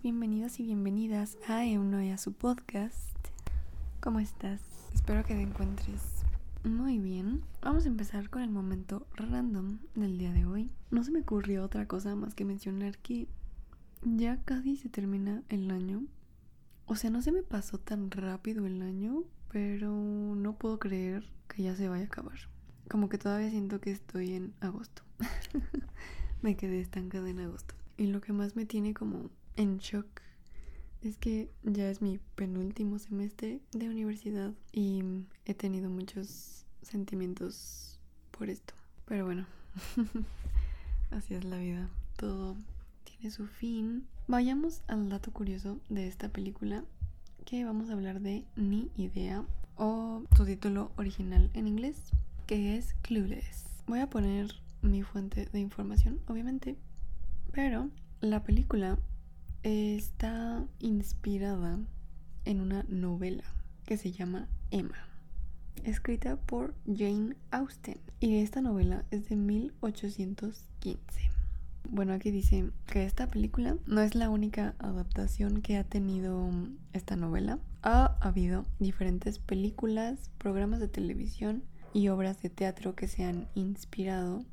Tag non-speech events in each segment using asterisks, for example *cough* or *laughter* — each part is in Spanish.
bienvenidos y bienvenidas a Euno y a su podcast. ¿Cómo estás? Espero que te encuentres muy bien. Vamos a empezar con el momento random del día de hoy. No se me ocurrió otra cosa más que mencionar que ya casi se termina el año. O sea, no se me pasó tan rápido el año, pero no puedo creer que ya se vaya a acabar. Como que todavía siento que estoy en agosto. *laughs* me quedé estancada en agosto. Y lo que más me tiene como en shock es que ya es mi penúltimo semestre de universidad y he tenido muchos sentimientos por esto. Pero bueno, *laughs* así es la vida. Todo tiene su fin. Vayamos al dato curioso de esta película que vamos a hablar de Ni Idea o su título original en inglés que es Clueless. Voy a poner mi fuente de información, obviamente, pero la película está inspirada en una novela que se llama Emma, escrita por Jane Austen. Y esta novela es de 1815. Bueno, aquí dice que esta película no es la única adaptación que ha tenido esta novela. Ha habido diferentes películas, programas de televisión y obras de teatro que se han inspirado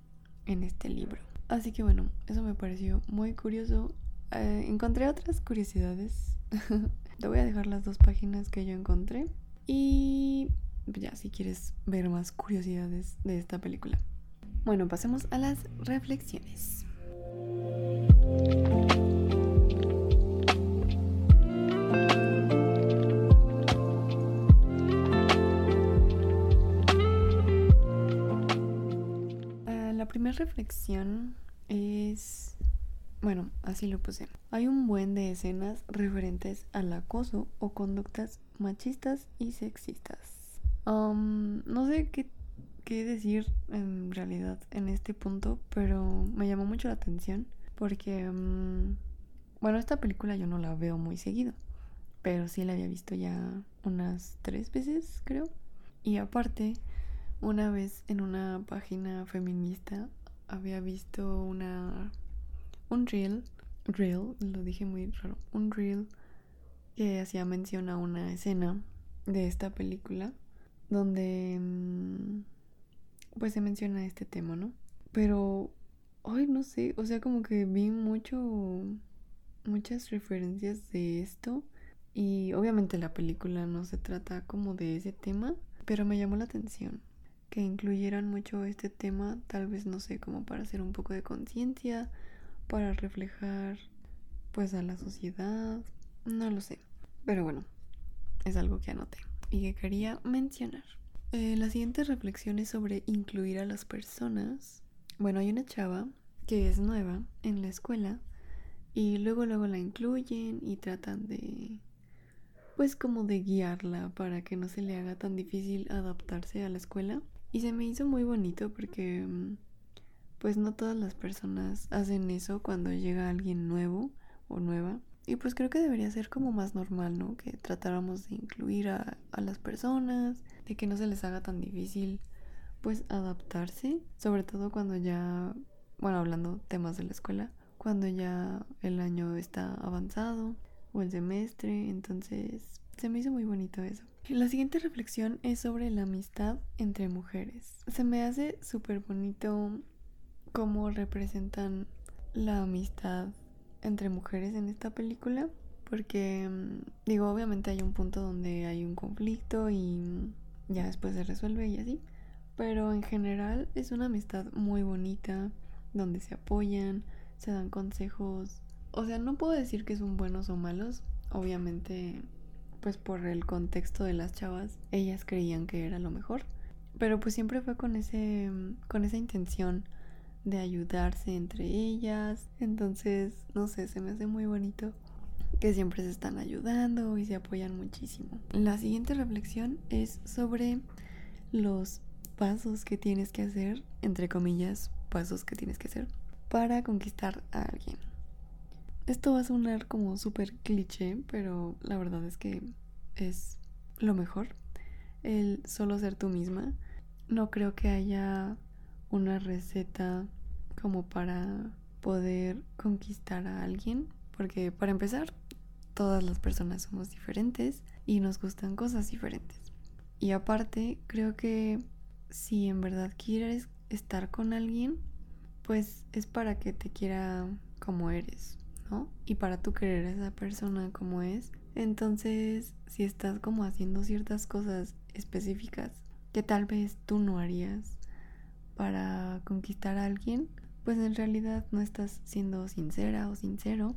en este libro. Así que bueno, eso me pareció muy curioso. Eh, encontré otras curiosidades. *laughs* Te voy a dejar las dos páginas que yo encontré. Y ya, si quieres ver más curiosidades de esta película. Bueno, pasemos a las reflexiones. Ah, la primera reflexión es, bueno, así lo puse. Hay un buen de escenas referentes al acoso o conductas machistas y sexistas. Um, no sé qué, qué decir en realidad en este punto, pero me llamó mucho la atención porque, um, bueno, esta película yo no la veo muy seguido, pero sí la había visto ya unas tres veces, creo. Y aparte, una vez en una página feminista había visto una un reel, lo dije muy raro, un reel que hacía mención a una escena de esta película donde mm, pues se menciona este tema, ¿no? Pero ay, no sé, o sea, como que vi mucho muchas referencias de esto y obviamente la película no se trata como de ese tema, pero me llamó la atención que incluyeran mucho este tema, tal vez no sé, como para hacer un poco de conciencia, para reflejar pues a la sociedad, no lo sé. Pero bueno, es algo que anoté y que quería mencionar. Eh, la siguiente reflexión es sobre incluir a las personas. Bueno, hay una chava que es nueva en la escuela y luego luego la incluyen y tratan de pues como de guiarla para que no se le haga tan difícil adaptarse a la escuela. Y se me hizo muy bonito porque mm, pues no todas las personas hacen eso cuando llega alguien nuevo o nueva. Y pues creo que debería ser como más normal, ¿no? Que tratáramos de incluir a, a las personas, de que no se les haga tan difícil pues adaptarse, sobre todo cuando ya, bueno, hablando temas de la escuela, cuando ya el año está avanzado o el semestre, entonces se me hizo muy bonito eso. La siguiente reflexión es sobre la amistad entre mujeres. Se me hace súper bonito cómo representan la amistad entre mujeres en esta película. Porque, mm, digo, obviamente hay un punto donde hay un conflicto y ya después se resuelve y así. Pero en general es una amistad muy bonita, donde se apoyan, se dan consejos. O sea, no puedo decir que son buenos o malos. Obviamente pues por el contexto de las chavas, ellas creían que era lo mejor. Pero pues siempre fue con ese con esa intención de ayudarse entre ellas. Entonces, no sé, se me hace muy bonito que siempre se están ayudando y se apoyan muchísimo. La siguiente reflexión es sobre los pasos que tienes que hacer, entre comillas, pasos que tienes que hacer para conquistar a alguien. Esto va a sonar como súper cliché, pero la verdad es que es lo mejor. El solo ser tú misma. No creo que haya una receta como para poder conquistar a alguien. porque para empezar, todas las personas somos diferentes y nos gustan cosas diferentes. Y aparte, creo que si en verdad quieres estar con alguien, pues es para que te quiera como eres, ¿no? Y para tú querer a esa persona como es. Entonces, si estás como haciendo ciertas cosas específicas que tal vez tú no harías para conquistar a alguien, pues en realidad no estás siendo sincera o sincero.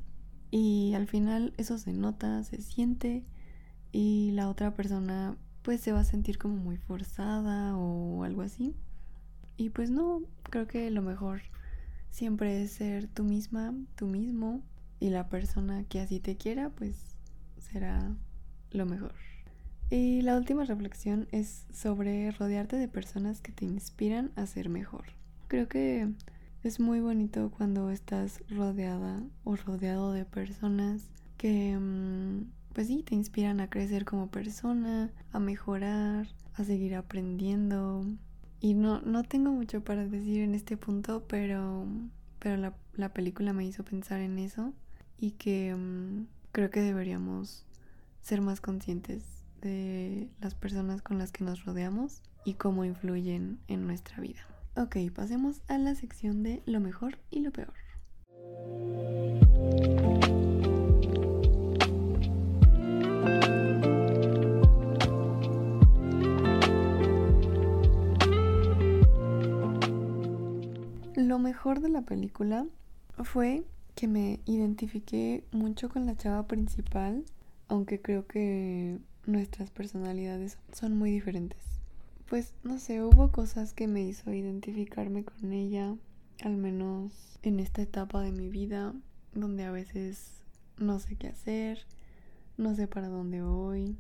Y al final eso se nota, se siente y la otra persona pues se va a sentir como muy forzada o algo así. Y pues no, creo que lo mejor siempre es ser tú misma, tú mismo y la persona que así te quiera pues será lo mejor. Y la última reflexión es sobre rodearte de personas que te inspiran a ser mejor. Creo que es muy bonito cuando estás rodeada o rodeado de personas que, mm, pues sí, te inspiran a crecer como persona, a mejorar, a seguir aprendiendo. Y no, no tengo mucho para decir en este punto, pero, pero la, la película me hizo pensar en eso y que mm, creo que deberíamos ser más conscientes de las personas con las que nos rodeamos y cómo influyen en nuestra vida. Ok, pasemos a la sección de lo mejor y lo peor. Lo mejor de la película fue que me identifiqué mucho con la chava principal, aunque creo que nuestras personalidades son muy diferentes. Pues no sé, hubo cosas que me hizo identificarme con ella, al menos en esta etapa de mi vida, donde a veces no sé qué hacer, no sé para dónde voy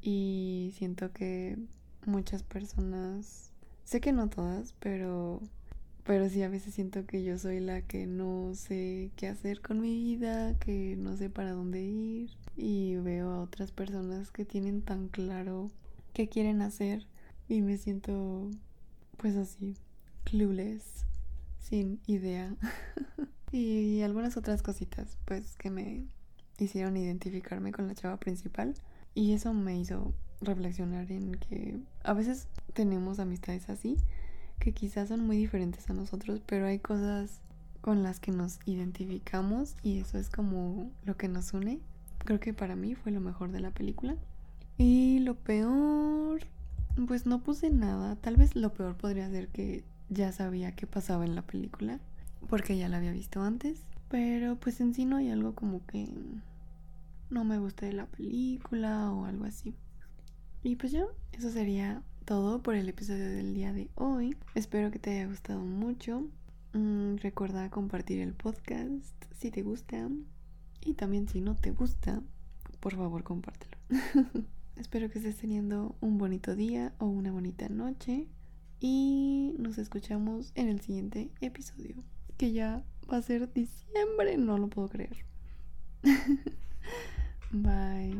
y siento que muchas personas, sé que no todas, pero pero sí a veces siento que yo soy la que no sé qué hacer con mi vida, que no sé para dónde ir y veo a otras personas que tienen tan claro qué quieren hacer y me siento pues así, clueless, sin idea. *laughs* y algunas otras cositas pues que me hicieron identificarme con la chava principal y eso me hizo reflexionar en que a veces tenemos amistades así que quizás son muy diferentes a nosotros, pero hay cosas con las que nos identificamos y eso es como lo que nos une. Creo que para mí fue lo mejor de la película. Y lo peor, pues no puse nada. Tal vez lo peor podría ser que ya sabía qué pasaba en la película, porque ya la había visto antes. Pero pues en sí no hay algo como que no me guste de la película o algo así. Y pues ya, eso sería todo por el episodio del día de hoy. Espero que te haya gustado mucho. Mm, recuerda compartir el podcast si te gusta. Y también si no te gusta, por favor compártelo. *laughs* Espero que estés teniendo un bonito día o una bonita noche. Y nos escuchamos en el siguiente episodio. Que ya va a ser diciembre. No lo puedo creer. *laughs* Bye.